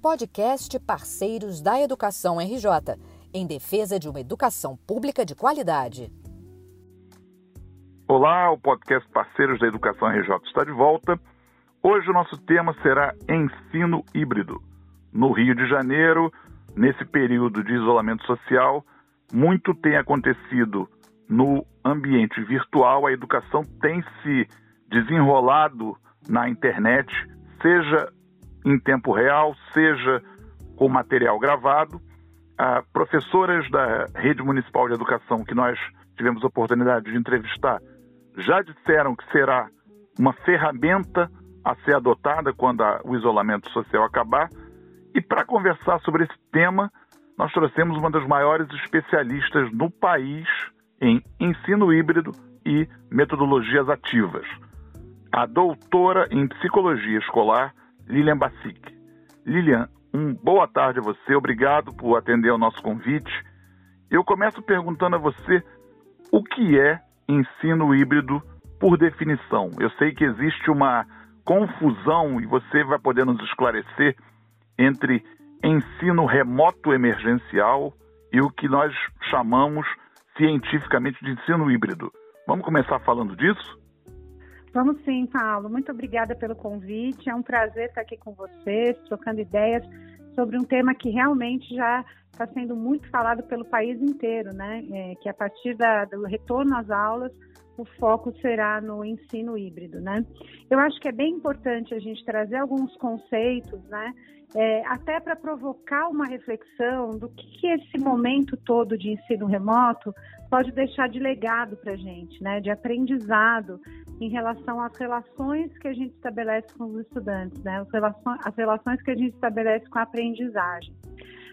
podcast Parceiros da Educação RJ, em defesa de uma educação pública de qualidade. Olá, o podcast Parceiros da Educação RJ está de volta. Hoje o nosso tema será ensino híbrido. No Rio de Janeiro, nesse período de isolamento social, muito tem acontecido no ambiente virtual, a educação tem se desenrolado na internet, seja em tempo real, seja com material gravado. Professoras da Rede Municipal de Educação, que nós tivemos oportunidade de entrevistar, já disseram que será uma ferramenta a ser adotada quando a, o isolamento social acabar. E para conversar sobre esse tema, nós trouxemos uma das maiores especialistas no país em ensino híbrido e metodologias ativas, a doutora em psicologia escolar, Lilian Bassic. Lilian, um boa tarde a você, obrigado por atender ao nosso convite. Eu começo perguntando a você o que é ensino híbrido por definição. Eu sei que existe uma confusão e você vai poder nos esclarecer entre ensino remoto emergencial e o que nós chamamos cientificamente de ensino híbrido. Vamos começar falando disso? Vamos sim, Paulo. Muito obrigada pelo convite. É um prazer estar aqui com vocês, trocando ideias sobre um tema que realmente já está sendo muito falado pelo país inteiro, né? É, que a partir da, do retorno às aulas, o foco será no ensino híbrido, né? Eu acho que é bem importante a gente trazer alguns conceitos, né? É, até para provocar uma reflexão do que, que esse momento todo de ensino remoto pode deixar de legado para a gente, né? De aprendizado em relação às relações que a gente estabelece com os estudantes, né? As relações, as relações que a gente estabelece com a aprendizagem.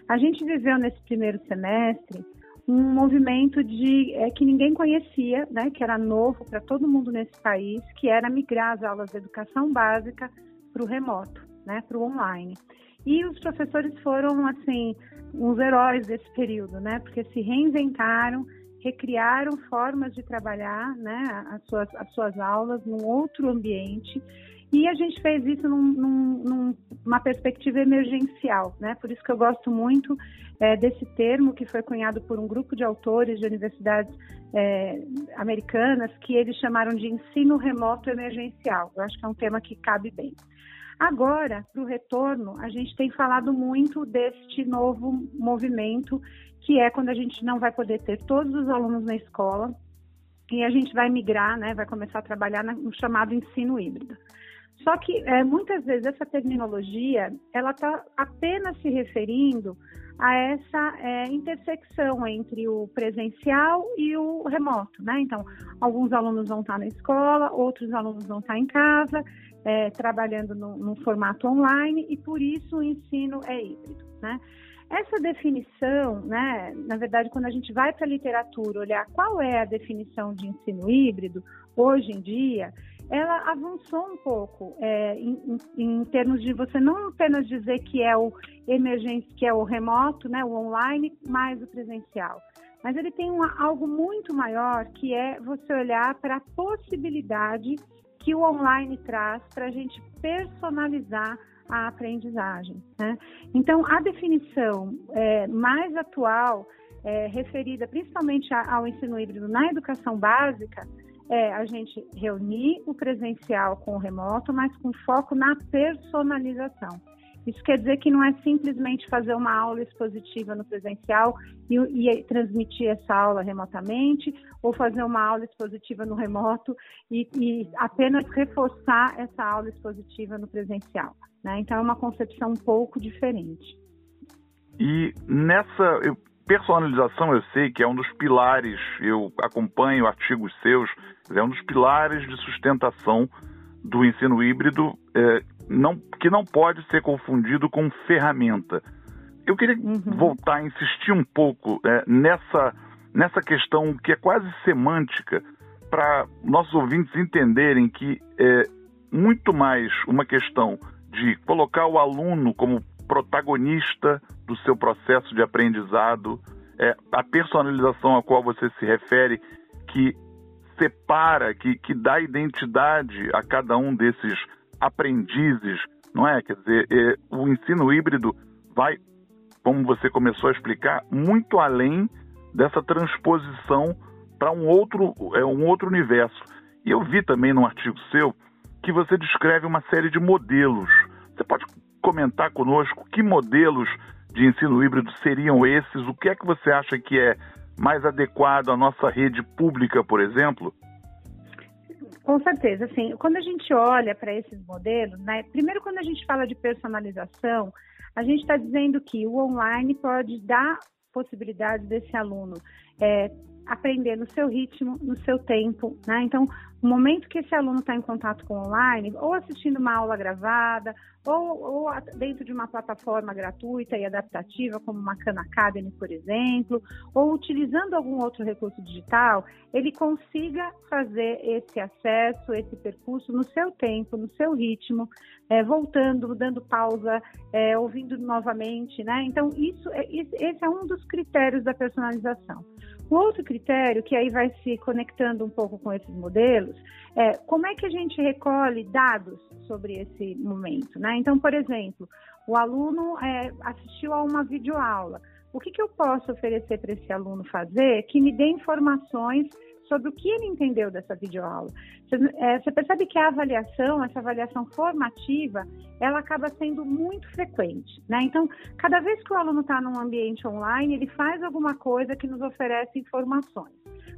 A gente viveu nesse primeiro semestre um movimento de é, que ninguém conhecia, né, que era novo para todo mundo nesse país, que era migrar as aulas de educação básica para o remoto, né, para o online. E os professores foram assim uns heróis desse período, né, porque se reinventaram, recriaram formas de trabalhar, né, as suas, as suas aulas num outro ambiente. E a gente fez isso num, num, numa perspectiva emergencial, né? Por isso que eu gosto muito é, desse termo que foi cunhado por um grupo de autores de universidades é, americanas que eles chamaram de ensino remoto emergencial. Eu acho que é um tema que cabe bem. Agora, para o retorno, a gente tem falado muito deste novo movimento, que é quando a gente não vai poder ter todos os alunos na escola e a gente vai migrar, né, vai começar a trabalhar no chamado ensino híbrido. Só que é, muitas vezes essa terminologia ela está apenas se referindo a essa é, intersecção entre o presencial e o remoto, né? Então, alguns alunos vão estar na escola, outros alunos vão estar em casa, é, trabalhando no, no, formato online e por isso o ensino é híbrido, né? Essa definição, né, na verdade, quando a gente vai para a literatura olhar qual é a definição de ensino híbrido, hoje em dia, ela avançou um pouco é, em, em, termos de você não apenas dizer que é o emergência, que é o remoto, né, o online, mais o presencial. Mas ele tem algo muito maior que é você olhar para a possibilidade que o online traz para a gente personalizar a aprendizagem. Né? Então, a definição é, mais atual, é, referida principalmente ao ensino híbrido na educação básica, é a gente reunir o presencial com o remoto, mas com foco na personalização. Isso quer dizer que não é simplesmente fazer uma aula expositiva no presencial e, e, transmitir essa aula remotamente, ou fazer uma aula expositiva no remoto e, e apenas reforçar essa aula expositiva no presencial. Né? Então, é uma concepção um pouco diferente. E nessa personalização, eu sei que é um dos pilares, eu acompanho artigos seus, é um dos pilares de sustentação do ensino híbrido, é, não, que não pode ser confundido com ferramenta. Eu queria uhum. voltar a insistir um pouco é, nessa, nessa questão que é quase semântica, para nossos ouvintes entenderem que é muito mais uma questão de colocar o aluno como protagonista do seu processo de aprendizado, é, a personalização a qual você se refere, que separa, que, que dá identidade a cada um desses aprendizes não é? Quer dizer, é, o ensino híbrido vai, como você começou a explicar, muito além dessa transposição para um outro, é, um outro universo. E eu vi também num artigo seu que você descreve uma série de modelos. Você pode comentar conosco que modelos de ensino híbrido seriam esses? O que é que você acha que é mais adequado à nossa rede pública, por exemplo? Com certeza, assim, quando a gente olha para esses modelos, né, primeiro quando a gente fala de personalização, a gente está dizendo que o online pode dar possibilidades desse aluno é, aprender no seu ritmo, no seu tempo, né? Então, o momento que esse aluno está em contato com online, ou assistindo uma aula gravada, ou, ou, dentro de uma plataforma gratuita e adaptativa, como uma Khan Academy, por exemplo, ou utilizando algum outro recurso digital, ele consiga fazer esse acesso, esse percurso no seu tempo, no seu ritmo, é, voltando, dando pausa, é, ouvindo novamente, né? Então, isso, é, esse é um dos critérios da personalização. O outro critério, que aí vai se conectando um pouco com esses modelos, é como é que a gente recolhe dados sobre esse momento, né? Então, por exemplo, o aluno é, assistiu a uma videoaula. O que, que eu posso oferecer para esse aluno fazer que me dê informações sobre o que ele entendeu dessa videoaula. Você, é, você percebe que a avaliação, essa avaliação formativa, ela acaba sendo muito frequente, né? Então, cada vez que o aluno está num ambiente online, ele faz alguma coisa que nos oferece informações.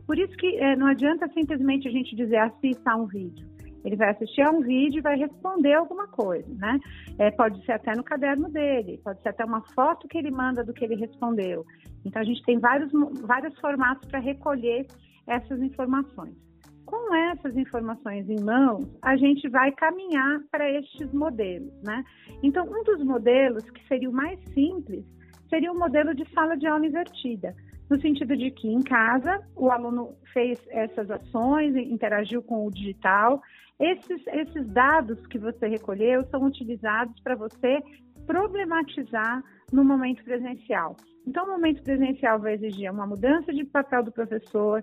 Por isso que é, não adianta simplesmente a gente dizer assista a um vídeo. Ele vai assistir a um vídeo e vai responder alguma coisa, né? É, pode ser até no caderno dele, pode ser até uma foto que ele manda do que ele respondeu. Então, a gente tem vários, vários formatos para recolher essas informações. Com essas informações em mãos, a gente vai caminhar para estes modelos, né? Então, um dos modelos que seria o mais simples seria o modelo de sala de aula invertida, no sentido de que em casa o aluno fez essas ações, interagiu com o digital. Esses, esses dados que você recolheu são utilizados para você problematizar no momento presencial. Então, o momento presencial vai exigir uma mudança de papel do professor,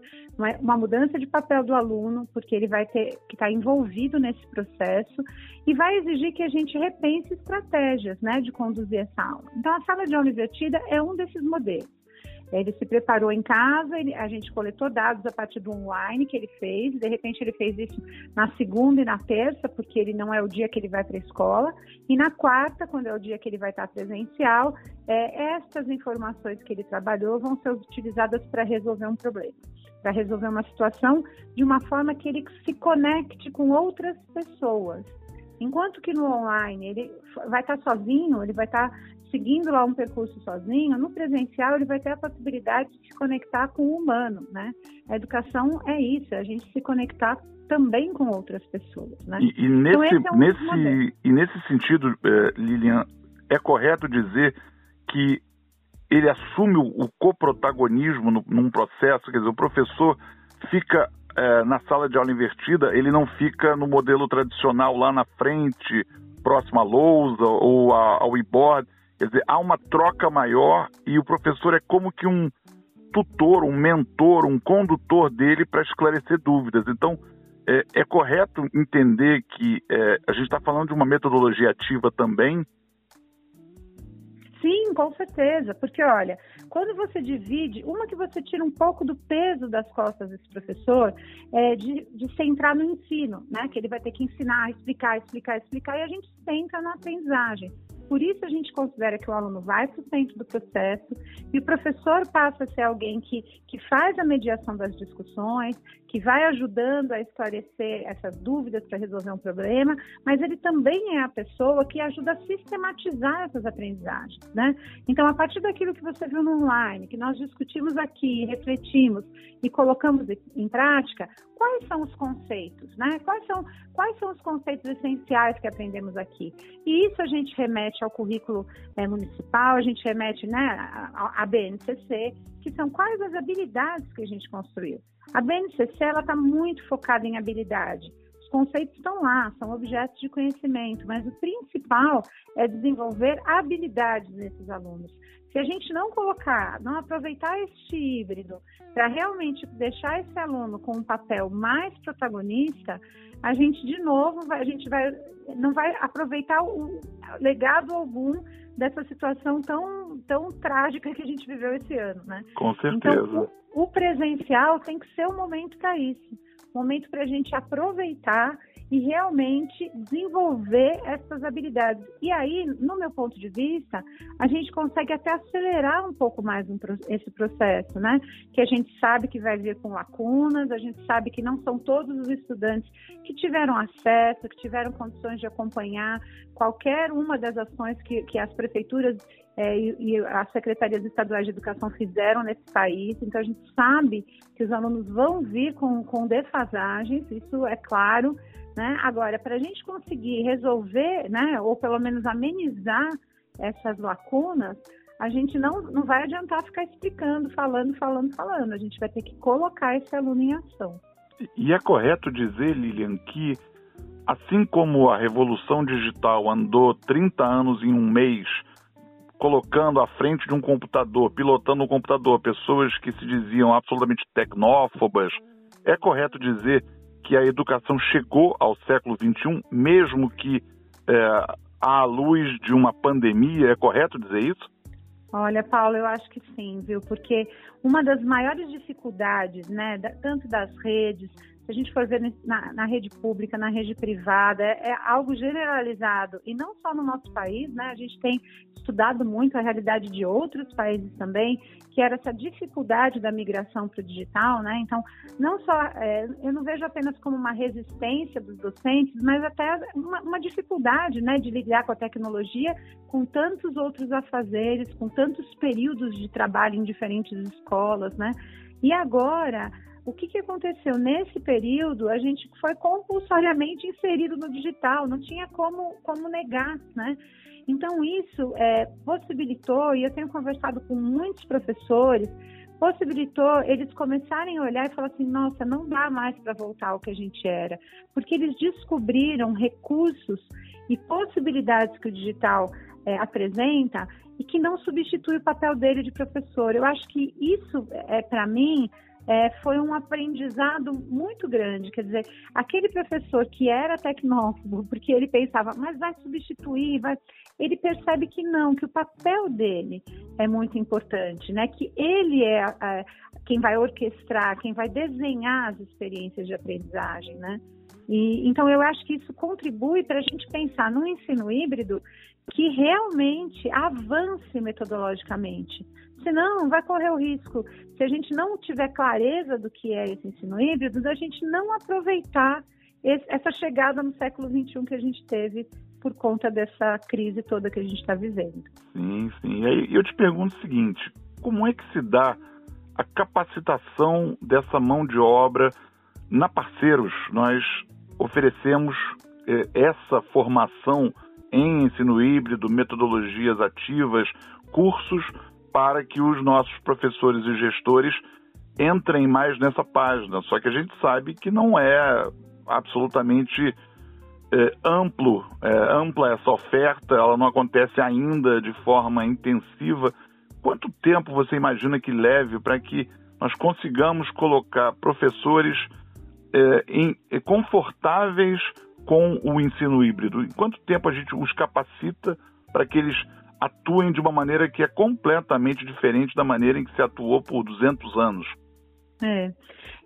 uma, mudança de papel do aluno, porque ele vai ter que estar envolvido nesse processo, e vai exigir que a gente repense estratégias né, de conduzir essa aula. Então, a sala de aula invertida é um desses modelos. Ele se preparou em casa, ele, a gente coletou dados a partir do online que ele fez, de repente ele fez isso na segunda e na terça, porque ele não é o dia que ele vai para a escola, e na quarta, quando é o dia que ele vai estar presencial, é, essas informações que ele trabalhou vão ser utilizadas para resolver um problema, para resolver uma situação de uma forma que ele se conecte com outras pessoas. Enquanto que no online ele vai estar sozinho, ele vai estar seguindo lá um percurso sozinho, no presencial ele vai ter a possibilidade de se conectar com o humano, né? A educação é isso, é a gente se conectar também com outras pessoas, né? E, e nesse, então, é um nesse, e nesse sentido, eh, Lilian, é correto dizer que ele assume o, coprotagonismo no, num processo, quer dizer, o professor fica eh, na sala de aula invertida, ele não fica no modelo tradicional lá na frente, próximo à lousa ou ao e-board, Quer dizer, há uma troca maior e o professor é como que um tutor, um mentor, um condutor dele para esclarecer dúvidas. Então, é, é correto entender que é, a gente está falando de uma metodologia ativa também? Sim, com certeza, porque olha, quando você divide, uma que você tira um pouco do peso das costas desse professor é de, de centrar no ensino, né? Que ele vai ter que ensinar, explicar, explicar, explicar, e a gente centra na aprendizagem. Por isso a gente considera que o aluno vai para o centro do processo e o professor passa a ser alguém que, que faz a mediação das discussões, que vai ajudando a esclarecer essas dúvidas para resolver um problema, mas ele também é a pessoa que ajuda a sistematizar essas aprendizagens, né? Então, a partir daquilo que você viu no online, que nós discutimos aqui, refletimos e colocamos em prática, quais são os conceitos, né? Quais são, quais são os conceitos essenciais que aprendemos aqui? E isso a gente remete ao currículo é, municipal, a gente remete né, à BNCC, que são quais as habilidades que a gente construiu. A BNCC está muito focada em habilidade Os conceitos estão lá, são objetos de conhecimento, mas o principal é desenvolver habilidades nesses alunos. Se a gente não colocar, não aproveitar este híbrido para realmente deixar esse aluno com um papel mais protagonista, a gente de novo vai, a gente vai não vai aproveitar o legado algum dessa situação tão tão trágica que a gente viveu esse ano, né? Com certeza. Então, o, o presencial tem que ser o momento para isso, momento para a gente aproveitar e realmente desenvolver essas habilidades. E aí, no meu ponto de vista, a gente consegue até acelerar um pouco mais um, esse processo, né? Que a gente sabe que vai vir com lacunas, a gente sabe que não são todos os estudantes que tiveram acesso, que tiveram condições de acompanhar qualquer uma das ações que, que as prefeituras é, e, e, as secretarias estaduais de educação fizeram nesse país. Então, a gente sabe que os alunos vão vir com, com defasagens, isso é claro, né? Agora, para a gente conseguir resolver, né, ou pelo menos amenizar essas lacunas, a gente não, não vai adiantar ficar explicando, falando, falando, falando. A gente vai ter que colocar esse aluno em ação. E é correto dizer, Lilian, que assim como a revolução digital andou 30 anos em um mês, colocando à frente de um computador, pilotando um computador, pessoas que se diziam absolutamente tecnófobas, é correto dizer que a educação chegou ao século XXI, mesmo que é, à luz de uma pandemia, é correto dizer isso? Olha, Paulo, eu acho que sim, viu? Porque uma das maiores dificuldades, né, tanto das redes, a gente for ver na, na, rede pública, na rede privada, é, é, algo generalizado. E não só no nosso país, né? A gente tem estudado muito a realidade de outros países também, que era essa dificuldade da migração para o digital, né? Então, não só, é, eu não vejo apenas como uma resistência dos docentes, mas até uma, uma dificuldade, né, de lidar com a tecnologia com tantos outros afazeres, com tantos períodos de trabalho em diferentes escolas, né? E agora, o que, que aconteceu? Nesse período, a gente foi compulsoriamente inserido no digital, não tinha como, como negar, né? Então, isso é, possibilitou, e eu tenho conversado com muitos professores, possibilitou eles começarem a olhar e falar assim: nossa, não dá mais para voltar ao que a gente era, porque eles descobriram recursos e possibilidades que o digital é, apresenta e que não substitui o papel dele de professor. Eu acho que isso, é, para mim, é, foi um aprendizado muito grande. Quer dizer, aquele professor que era tecnófobo, porque ele pensava, mas vai substituir, vai... ele percebe que não, que o papel dele é muito importante, né? Que ele é, é quem vai orquestrar, quem vai desenhar as experiências de aprendizagem, né? E, então, eu acho que isso contribui para a gente pensar no ensino híbrido que realmente avance metodologicamente. Senão, vai correr o risco, se a gente não tiver clareza do que é esse ensino híbrido, da gente não aproveitar esse, essa chegada no século XXI que a gente teve por conta dessa crise toda que a gente está vivendo. Sim, sim. E eu te pergunto o seguinte: como é que se dá a capacitação dessa mão de obra na Parceiros? Nós oferecemos eh, essa formação em ensino híbrido, metodologias ativas, cursos para que os nossos professores e gestores entrem mais nessa página. Só que a gente sabe que não é absolutamente é, amplo, é, ampla essa oferta, ela não acontece ainda de forma intensiva. Quanto tempo você imagina que leve para que nós consigamos colocar professores é, em, é, confortáveis com o ensino híbrido? Em quanto tempo a gente os capacita para que eles atuem de uma maneira que é completamente diferente da maneira em que se atuou por 200 anos? É.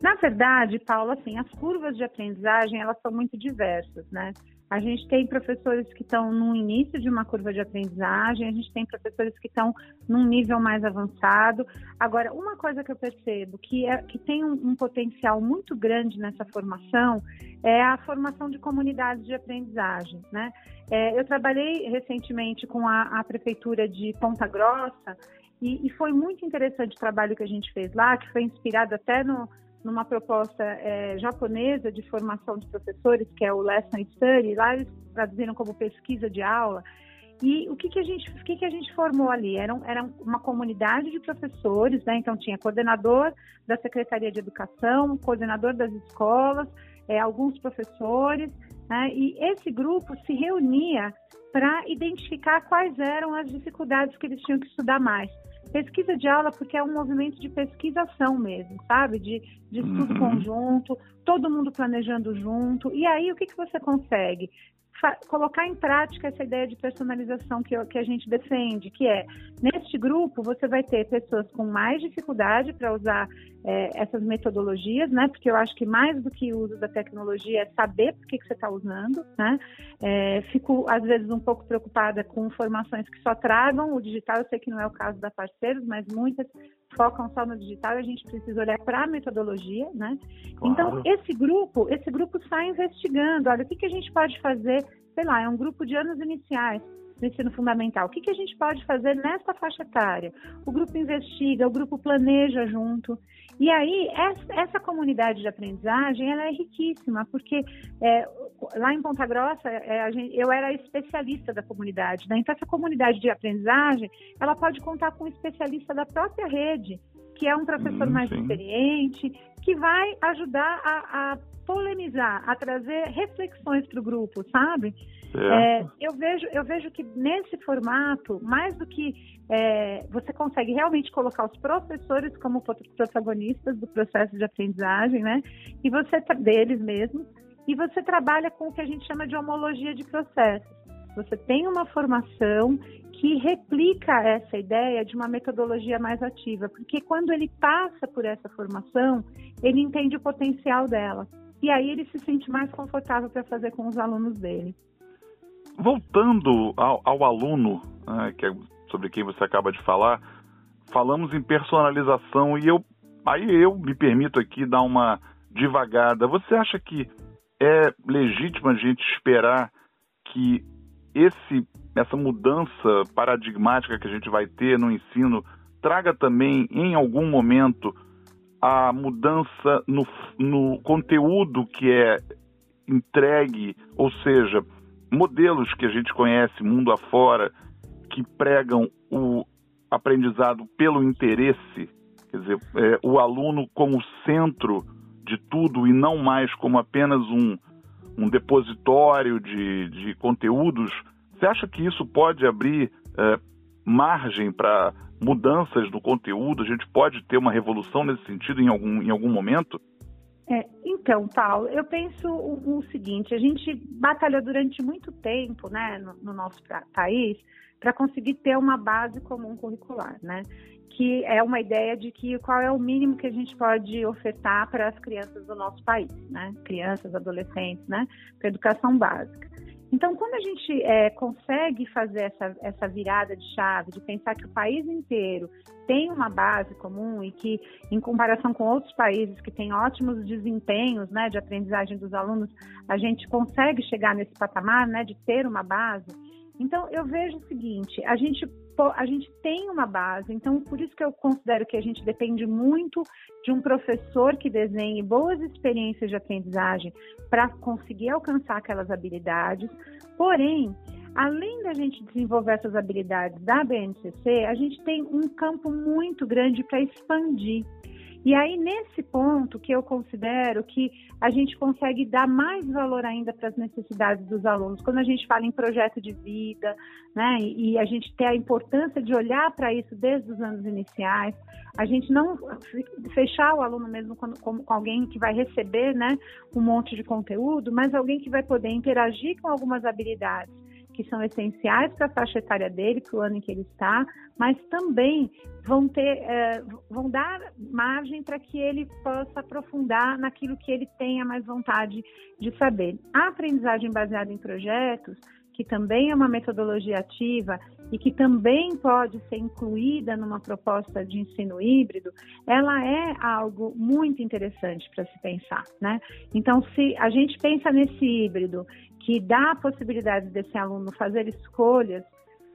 Na verdade, Paulo, assim, as curvas de aprendizagem elas são muito diversas, né? A gente tem professores que estão no início de uma curva de aprendizagem, a gente tem professores que estão num nível mais avançado. Agora, uma coisa que eu percebo que, é, que tem um, um potencial muito grande nessa formação é a formação de comunidades de aprendizagem, né? É, eu trabalhei recentemente com a, a prefeitura de Ponta Grossa e, e, foi muito interessante o trabalho que a gente fez lá, que foi inspirado até no, numa proposta é, japonesa de formação de professores, que é o Lesson Study, lá eles traduziram como pesquisa de aula. E o que, que, a, gente, o que, que a gente formou ali? Era, era uma comunidade de professores, né? então tinha coordenador da Secretaria de Educação, coordenador das escolas, é, alguns professores, né? e esse grupo se reunia para identificar quais eram as dificuldades que eles tinham que estudar mais. Pesquisa de aula, porque é um movimento de pesquisação mesmo, sabe? De, de estudo uhum. conjunto, todo mundo planejando junto. E aí, o que, que você consegue? Colocar em prática essa ideia de personalização que, que a gente defende, que é, neste grupo, você vai ter pessoas com mais dificuldade para usar é, essas metodologias, né? Porque eu acho que mais do que o uso da tecnologia é saber por que, você está usando, né? É, fico, às vezes, um pouco preocupada com formações que só tragam o digital, eu sei que não é o caso da parceiros, mas muitas focam só no digital a gente precisa olhar para a metodologia, né? Claro. Então, esse grupo, esse grupo sai investigando, olha, o que, que a gente pode fazer, sei lá, é um grupo de anos iniciais, do ensino fundamental. O que, que a gente pode fazer nessa faixa etária? O grupo investiga, o grupo planeja junto. E aí, essa, comunidade de aprendizagem, ela é riquíssima, porque é, lá em Ponta Grossa, é, gente, eu era especialista da comunidade. Né? Então, essa comunidade de aprendizagem, ela pode contar com um especialista da própria rede, que é um professor hum, mais sim. experiente, que vai ajudar a, a polemizar, a trazer reflexões para o grupo, sabe? É, eu, vejo, eu vejo que nesse formato, mais do que é, você consegue realmente colocar os professores como protagonistas do processo de aprendizagem, né? E você deles mesmos, e você trabalha com o que a gente chama de homologia de processos. Você tem uma formação que replica essa ideia de uma metodologia mais ativa, porque quando ele passa por essa formação, ele entende o potencial dela. E aí ele se sente mais confortável para fazer com os alunos dele. Voltando ao, ao aluno, né, que é sobre quem você acaba de falar, falamos em personalização e eu aí eu me permito aqui dar uma devagada. Você acha que é legítimo a gente esperar que esse essa mudança paradigmática que a gente vai ter no ensino traga também em algum momento a mudança no, no conteúdo que é entregue, ou seja, modelos que a gente conhece mundo afora que pregam o aprendizado pelo interesse, quer dizer, é, o aluno como centro de tudo e não mais como apenas um, um depositório de, de conteúdos, você acha que isso pode abrir é, margem para mudanças no conteúdo? A gente pode ter uma revolução nesse sentido em algum, em algum momento? É, então, Paulo, eu penso o, o, seguinte: a gente batalhou durante muito tempo, né, no, no nosso país, para conseguir ter uma base comum curricular, né? Que é uma ideia de que qual é o mínimo que a gente pode ofertar para as crianças do nosso país, né? Crianças, adolescentes, né? Para educação básica. Então, quando a gente é, consegue fazer essa, essa virada de chave, de pensar que o país inteiro tem uma base comum e que, em comparação com outros países que têm ótimos desempenhos né, de aprendizagem dos alunos, a gente consegue chegar nesse patamar né, de ter uma base. Então, eu vejo o seguinte: a gente a gente tem uma base, então por isso que eu considero que a gente depende muito de um professor que desenhe boas experiências de aprendizagem para conseguir alcançar aquelas habilidades. Porém, além da gente desenvolver essas habilidades da BNCC, a gente tem um campo muito grande para expandir. E aí, nesse ponto que eu considero que a gente consegue dar mais valor ainda para as necessidades dos alunos, quando a gente fala em projeto de vida, né, e a gente tem a importância de olhar para isso desde os anos iniciais, a gente não fechar o aluno mesmo com, com, alguém que vai receber, né, um monte de conteúdo, mas alguém que vai poder interagir com algumas habilidades que são essenciais para a faixa etária dele, para o ano em que ele está, mas também vão ter, é, vão dar margem para que ele possa aprofundar naquilo que ele tenha mais vontade de saber. A aprendizagem baseada em projetos, que também é uma metodologia ativa e que também pode ser incluída numa proposta de ensino híbrido, ela é algo muito interessante para se pensar, né? Então, se a gente pensa nesse híbrido que dá a possibilidade desse aluno fazer escolhas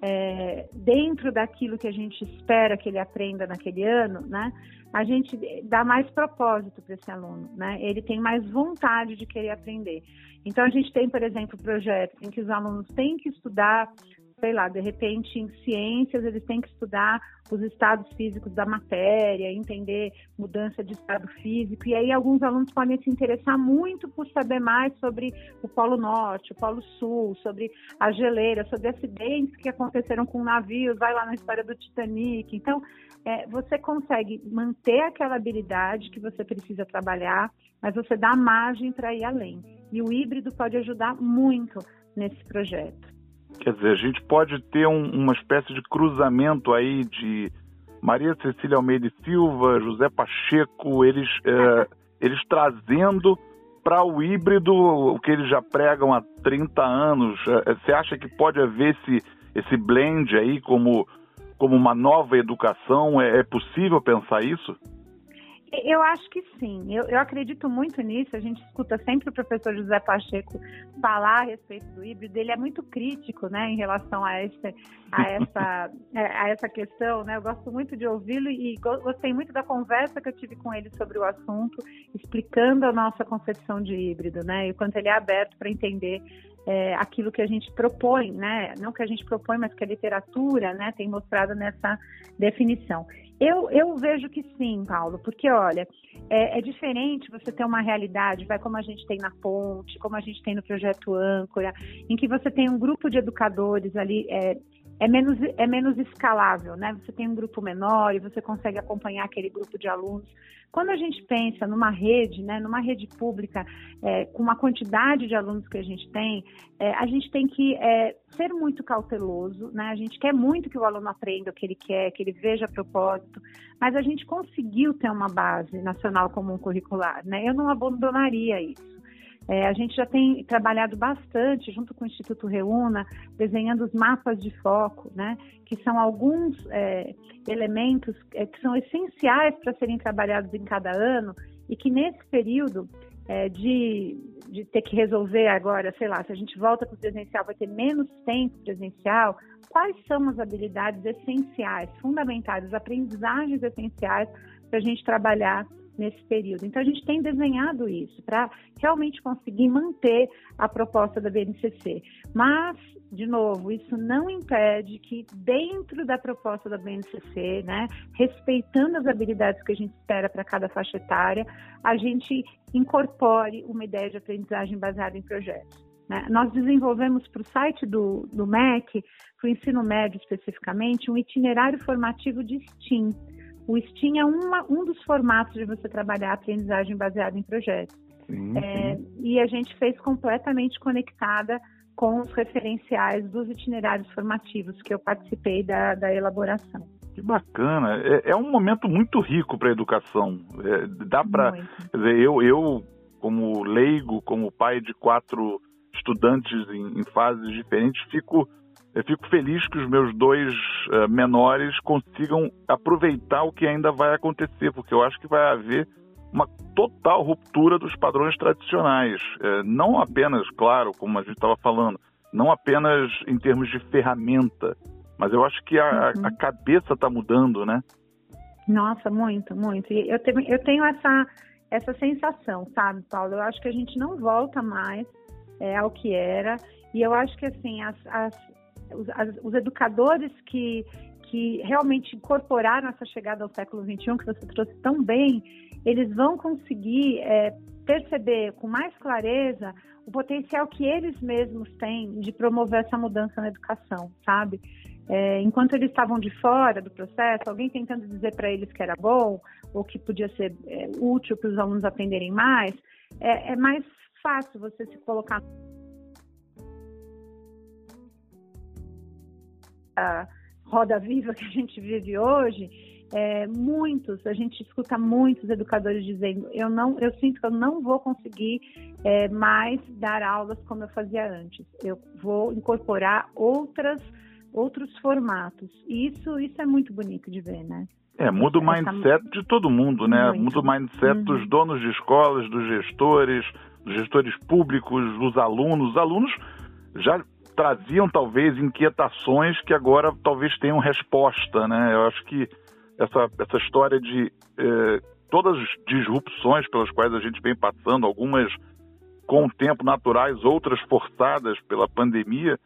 é, dentro daquilo que a gente espera que ele aprenda naquele ano, né? A gente dá mais propósito para esse aluno, né? Ele tem mais vontade de querer aprender. Então a gente tem, por exemplo, projetos em que os alunos têm que estudar sei lá, de repente em ciências eles têm que estudar os estados físicos da matéria, entender mudança de estado físico, e aí alguns alunos podem se interessar muito por saber mais sobre o Polo Norte, o Polo Sul, sobre a geleira, sobre acidentes que aconteceram com navios, vai lá na história do Titanic. Então, é, você consegue manter aquela habilidade que você precisa trabalhar, mas você dá margem para ir além. E o híbrido pode ajudar muito nesse projeto. Quer dizer, a gente pode ter um, uma espécie de cruzamento aí de Maria Cecília Almeida e Silva, José Pacheco, eles, é, eles trazendo para o híbrido o que eles já pregam há 30 anos. É, você acha que pode haver esse, esse blend aí como, como uma nova educação? É, é possível pensar isso? Eu acho que sim, eu, eu, acredito muito nisso. A gente escuta sempre o professor José Pacheco falar a respeito do híbrido. Ele é muito crítico né, em relação a, esse, a, essa, é, a essa questão. Né? Eu gosto muito de ouvi-lo e gostei muito da conversa que eu tive com ele sobre o assunto, explicando a nossa concepção de híbrido né, e o quanto ele é aberto para entender é, aquilo que a gente propõe, né? Não que a gente propõe, mas que a literatura, né, tem mostrado nessa definição. Eu, eu vejo que sim, Paulo, porque olha, é, é, diferente você ter uma realidade, vai como a gente tem na Ponte, como a gente tem no projeto Âncora, em que você tem um grupo de educadores ali é, é menos, é menos escalável, né? Você tem um grupo menor e você consegue acompanhar aquele grupo de alunos. Quando a gente pensa numa rede, né, numa rede pública, é, com uma quantidade de alunos que a gente tem, é, a gente tem que é, ser muito cauteloso, né? A gente quer muito que o aluno aprenda o que ele quer, que ele veja propósito, mas a gente conseguiu ter uma base nacional comum curricular, né? Eu não abandonaria isso. É, a gente já tem trabalhado bastante, junto com o Instituto Reúna, desenhando os mapas de foco, né, que são alguns é, elementos é, que são essenciais para serem trabalhados em cada ano e que nesse período é, de, de ter que resolver agora, sei lá, se a gente volta para o presencial, vai ter menos tempo presencial, quais são as habilidades essenciais, fundamentais, as aprendizagens essenciais para a gente trabalhar nesse período. Então, a gente tem desenhado isso para realmente conseguir manter a proposta da BNCC. Mas, de novo, isso não impede que dentro da proposta da BNCC, né, respeitando as habilidades que a gente espera para cada faixa etária, a gente incorpore uma ideia de aprendizagem baseada em projetos. Né? Nós desenvolvemos para o site do, do MEC, para o ensino médio especificamente, um itinerário formativo de STEAM, o STEAM é uma, um dos formatos de você trabalhar a aprendizagem baseada em projetos. Sim, é, sim. E a gente fez completamente conectada com os referenciais dos itinerários formativos que eu participei da, da elaboração. Que bacana! É, é um momento muito rico para a educação. É, dá para, quer dizer, eu, eu como leigo, como pai de quatro estudantes em, em fases diferentes, fico eu fico feliz que os meus dois uh, menores consigam aproveitar o que ainda vai acontecer, porque eu acho que vai haver uma total ruptura dos padrões tradicionais. Uh, não apenas, claro, como a gente estava falando, não apenas em termos de ferramenta, mas eu acho que a, uhum. a cabeça está mudando, né? Nossa, muito, muito. E eu tenho, eu tenho essa, essa sensação, sabe, Paulo? Eu acho que a gente não volta mais é, ao que era. E eu acho que, assim, as, as, os, as, os educadores que, que realmente incorporaram essa chegada ao século XXI, que você trouxe tão bem, eles vão conseguir é, perceber com mais clareza o potencial que eles mesmos têm de promover essa mudança na educação, sabe? É, enquanto eles estavam de fora do processo, alguém tentando dizer para eles que era bom ou que podia ser é, útil para os alunos aprenderem mais, é, é mais fácil você se colocar roda viva que a gente vive hoje, é, muitos, a gente escuta muitos educadores dizendo, eu não, eu sinto que eu não vou conseguir é, mais dar aulas como eu fazia antes. Eu vou incorporar outras, outros formatos. E isso, isso é muito bonito de ver, né? É, muda o mindset de todo mundo, né? Muito. Muda o mindset uhum. dos donos de escolas, dos gestores, dos gestores públicos, dos alunos. Os alunos já traziam talvez inquietações que agora talvez tenham resposta, né? Eu acho que essa, essa história de eh, todas as disrupções pelas quais a gente vem passando, algumas com o tempo naturais, outras forçadas pela pandemia,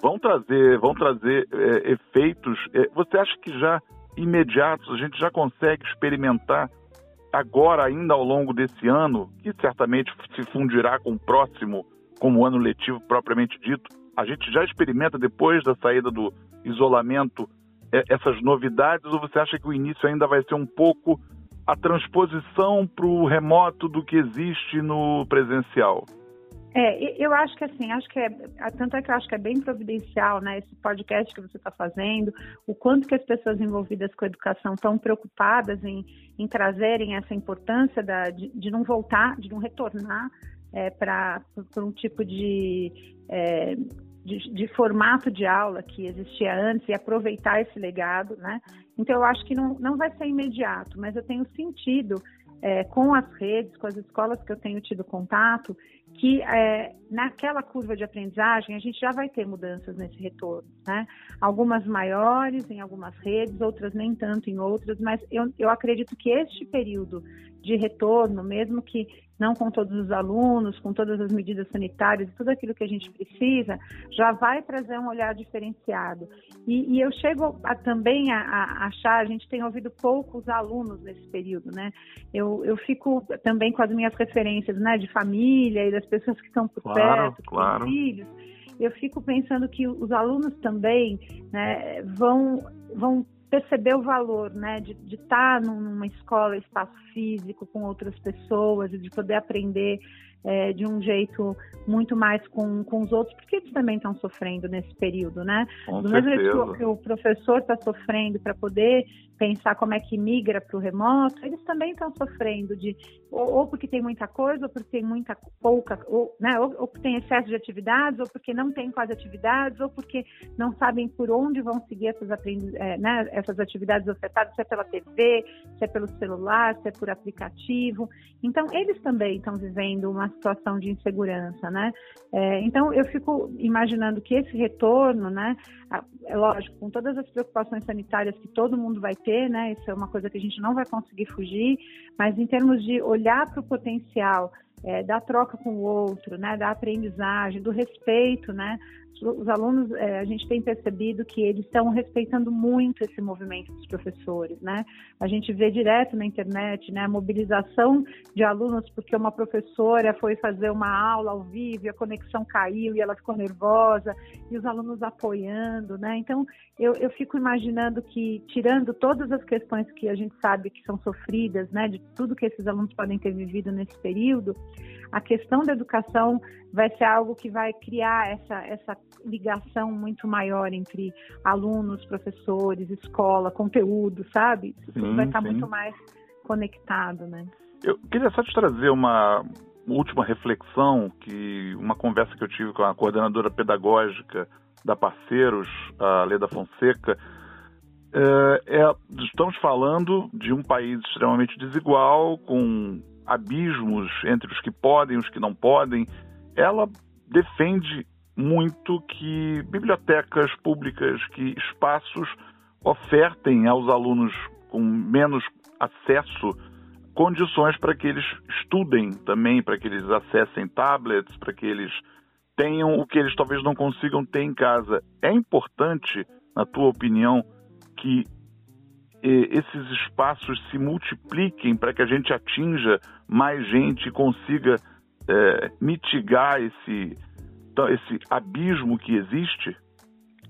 vão trazer, vão trazer é, efeitos. É, você acha que já imediatos a gente já consegue experimentar agora, ainda ao longo desse ano, que certamente se fundirá com o próximo, como ano letivo propriamente dito, a gente já experimenta depois da saída do isolamento é, essas novidades ou você acha que o início ainda vai ser um pouco a transposição para o remoto do que existe no presencial? É, eu acho que assim, acho que é, tanto é que eu acho que é bem providencial, né, esse podcast que você está fazendo, o quanto que as pessoas envolvidas com a educação estão preocupadas em, em trazerem essa importância da, de, de não voltar, de não retornar é, para um tipo de, é, de, de, formato de aula que existia antes e aproveitar esse legado, né? Então eu acho que não, não vai ser imediato, mas eu tenho sentido é, com as redes, com as escolas que eu tenho tido contato, que é, naquela curva de aprendizagem a gente já vai ter mudanças nesse retorno, né? Algumas maiores em algumas redes, outras nem tanto em outras, mas eu, eu acredito que este período de retorno, mesmo que não com todos os alunos, com todas as medidas sanitárias, tudo aquilo que a gente precisa, já vai trazer um olhar diferenciado. E, e eu chego a, também a, a, achar, a gente tem ouvido poucos alunos nesse período, né? Eu, eu fico também com as minhas referências, né, de família e das pessoas que estão por claro, perto, claro. filhos. Eu fico pensando que os alunos também né, vão, vão perceber o valor, né, de, de estar numa escola, espaço físico com outras pessoas de poder aprender é, de um jeito muito mais com, com os outros, porque eles também estão sofrendo nesse período, né? Com Do mesmo jeito que o professor está sofrendo para poder pensar como é que migra para o remoto, eles também estão sofrendo de ou, ou, porque tem muita coisa, ou porque tem muita pouca, ou, né, ou, ou porque tem excesso de atividades, ou porque não tem quase atividades, ou porque não sabem por onde vão seguir essas, é, né, essas atividades ofertadas, se é pela TV, se é pelo celular, se é por aplicativo. Então, eles também estão vivendo uma situação de insegurança, né? É, então, eu fico imaginando que esse retorno, né, é lógico, com todas as preocupações sanitárias que todo mundo vai ter, né, isso é uma coisa que a gente não vai conseguir fugir, mas em termos de olhar para o potencial é, da troca com o outro, né, da aprendizagem, do respeito, né, os alunos, é, a gente tem percebido que eles estão respeitando muito esse movimento dos professores, né? A gente vê direto na internet, né, a mobilização de alunos porque uma professora foi fazer uma aula ao vivo e a conexão caiu e ela ficou nervosa e os alunos apoiando, né? Então, eu, eu fico imaginando que, tirando todas as questões que a gente sabe que são sofridas, né, de tudo que esses alunos podem ter vivido nesse período, a questão da educação vai ser algo que vai criar essa, essa ligação muito maior entre alunos, professores, escola, conteúdo, sabe? Sim, vai estar sim. muito mais conectado, né? Eu queria só te trazer uma última reflexão, que uma conversa que eu tive com a coordenadora pedagógica da Parceiros, a Leda Fonseca, é, é, estamos falando de um país extremamente desigual, com abismos entre os que podem e os que não podem, ela defende muito que bibliotecas públicas, que espaços ofertem aos alunos com menos acesso condições para que eles estudem também, para que eles acessem tablets, para que eles tenham o que eles talvez não consigam ter em casa. É importante, na tua opinião, que esses espaços se multipliquem para que a gente atinja mais gente e consiga é, mitigar esse, esse abismo que existe?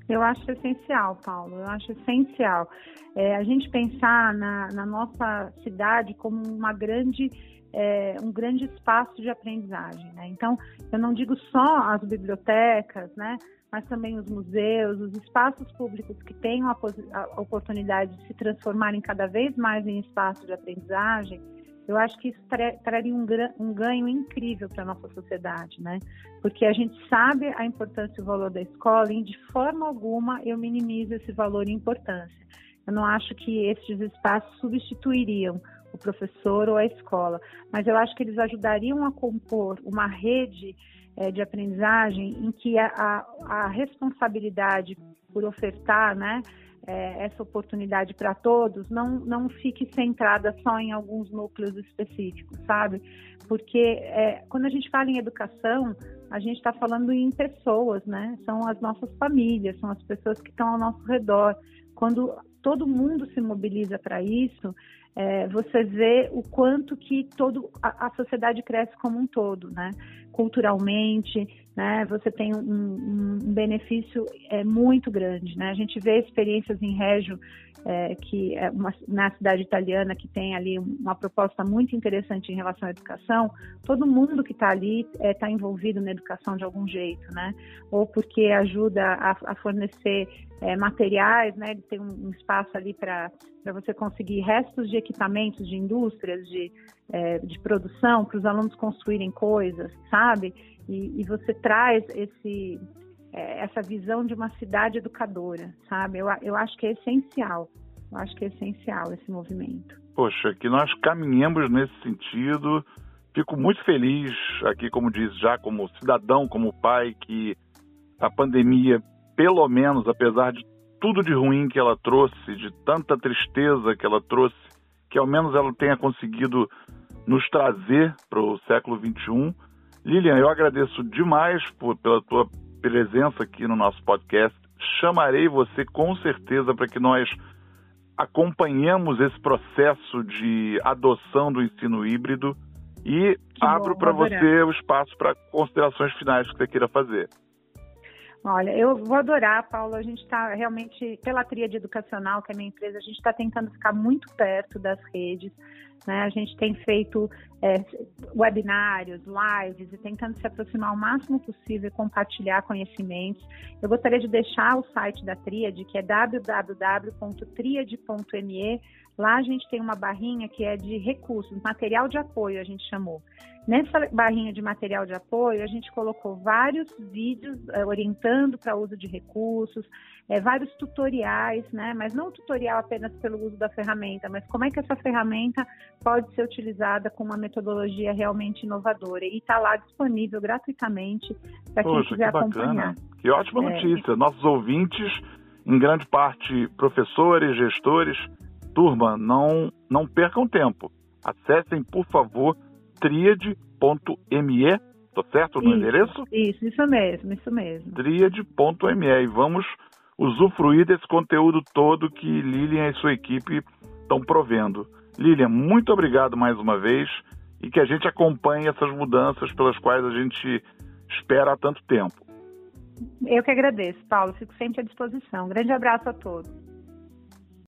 Eu acho essencial, Paulo. Eu acho essencial é, a gente pensar na, na, nossa cidade como uma grande, é, um grande espaço de aprendizagem. Né? Então, eu não digo só as bibliotecas, né? Mas também os museus, os espaços públicos que tenham a, a oportunidade de se transformarem cada vez mais em espaço de aprendizagem, eu acho que isso traria um, um ganho incrível para a nossa sociedade, né? Porque a gente sabe a importância e o valor da escola e de forma alguma eu minimizo esse valor e importância. Eu não acho que esses espaços substituiriam o professor ou a escola, mas eu acho que eles ajudariam a compor uma rede é, de aprendizagem em que a, a, a responsabilidade por ofertar, né, é, essa oportunidade para todos não, não fique centrada só em alguns núcleos específicos, sabe? Porque é, quando a gente fala em educação, a gente está falando em pessoas, né? São as nossas famílias, são as pessoas que estão ao nosso redor. Quando todo mundo se mobiliza para isso, é, você vê o quanto que todo a, a, sociedade cresce como um todo, né? Culturalmente, né? Você tem um, um, benefício é, muito grande, né? A gente vê experiências em Régio é, que é uma, na cidade italiana que tem ali uma proposta muito interessante em relação à educação, todo mundo que está ali está é, tá envolvido na educação de algum jeito, né? Ou porque ajuda a, a fornecer é, materiais, né? Ele tem um, um espaço ali para você conseguir restos de equipamentos de indústrias, de, é, de produção, para os alunos construírem coisas, sabe? E, e você traz esse é, essa visão de uma cidade educadora, sabe? Eu, eu acho que é essencial. Eu acho que é essencial esse movimento. Poxa, que nós caminhemos nesse sentido. Fico muito feliz aqui, como diz, já como cidadão, como pai, que a pandemia, pelo menos, apesar de tudo de ruim que ela trouxe, de tanta tristeza que ela trouxe, que ao menos ela tenha conseguido nos trazer para o século XXI. Lilian, eu agradeço demais por, pela tua presença aqui no nosso podcast. Chamarei você com certeza para que nós acompanhemos esse processo de adoção do ensino híbrido e que abro para você o espaço para considerações finais que você queira fazer. Olha, eu vou adorar, Paulo. A gente está realmente, pela tríade educacional, que é a minha empresa, a gente está tentando ficar muito perto das redes. Né? A gente tem feito é, webinários, lives e tentando se aproximar o máximo possível e compartilhar conhecimentos. Eu gostaria de deixar o site da Tríade, que é www.triade.me Lá a gente tem uma barrinha que é de recursos, material de apoio, a gente chamou. Nessa barrinha de material de apoio, a gente colocou vários vídeos é, orientando para uso de recursos, é, vários tutoriais, né? Mas não tutorial apenas pelo uso da ferramenta, mas como é que essa ferramenta pode ser utilizada com uma metodologia realmente inovadora. E está lá disponível gratuitamente para quem quiser que acompanhar. Que ótima é. notícia. Nossos ouvintes, em grande parte professores, gestores, Turma, não, não percam tempo. Acessem, por favor, triade.me, tô certo no isso, endereço? Isso, isso mesmo, isso mesmo. Triade.me e vamos usufruir desse conteúdo todo que Lilian e sua equipe estão provendo. Lilian, muito obrigado mais uma vez e que a gente acompanhe essas mudanças pelas quais a gente espera há tanto tempo. Eu que agradeço, Paulo. Fico sempre à disposição. Um grande abraço a todos.